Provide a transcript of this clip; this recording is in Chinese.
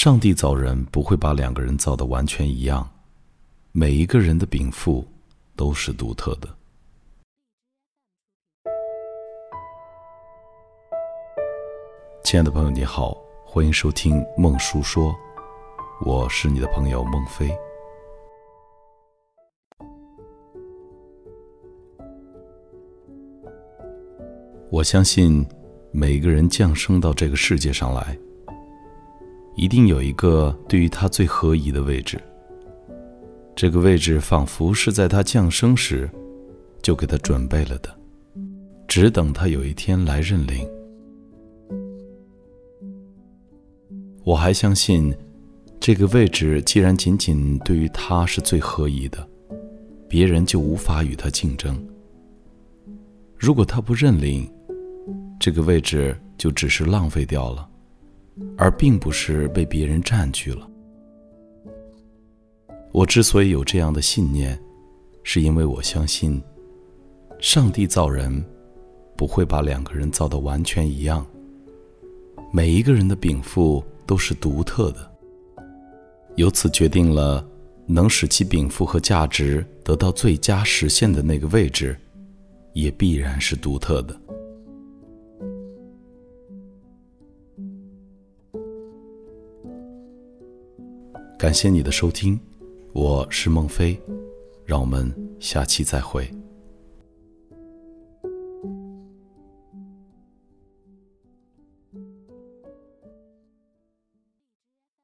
上帝造人不会把两个人造的完全一样，每一个人的禀赋都是独特的。亲爱的朋友，你好，欢迎收听孟叔说，我是你的朋友孟非。我相信，每个人降生到这个世界上来。一定有一个对于他最合宜的位置。这个位置仿佛是在他降生时就给他准备了的，只等他有一天来认领。我还相信，这个位置既然仅仅对于他是最合宜的，别人就无法与他竞争。如果他不认领，这个位置就只是浪费掉了。而并不是被别人占据了。我之所以有这样的信念，是因为我相信，上帝造人不会把两个人造的完全一样。每一个人的禀赋都是独特的，由此决定了能使其禀赋和价值得到最佳实现的那个位置，也必然是独特的。感谢你的收听，我是孟非，让我们下期再会。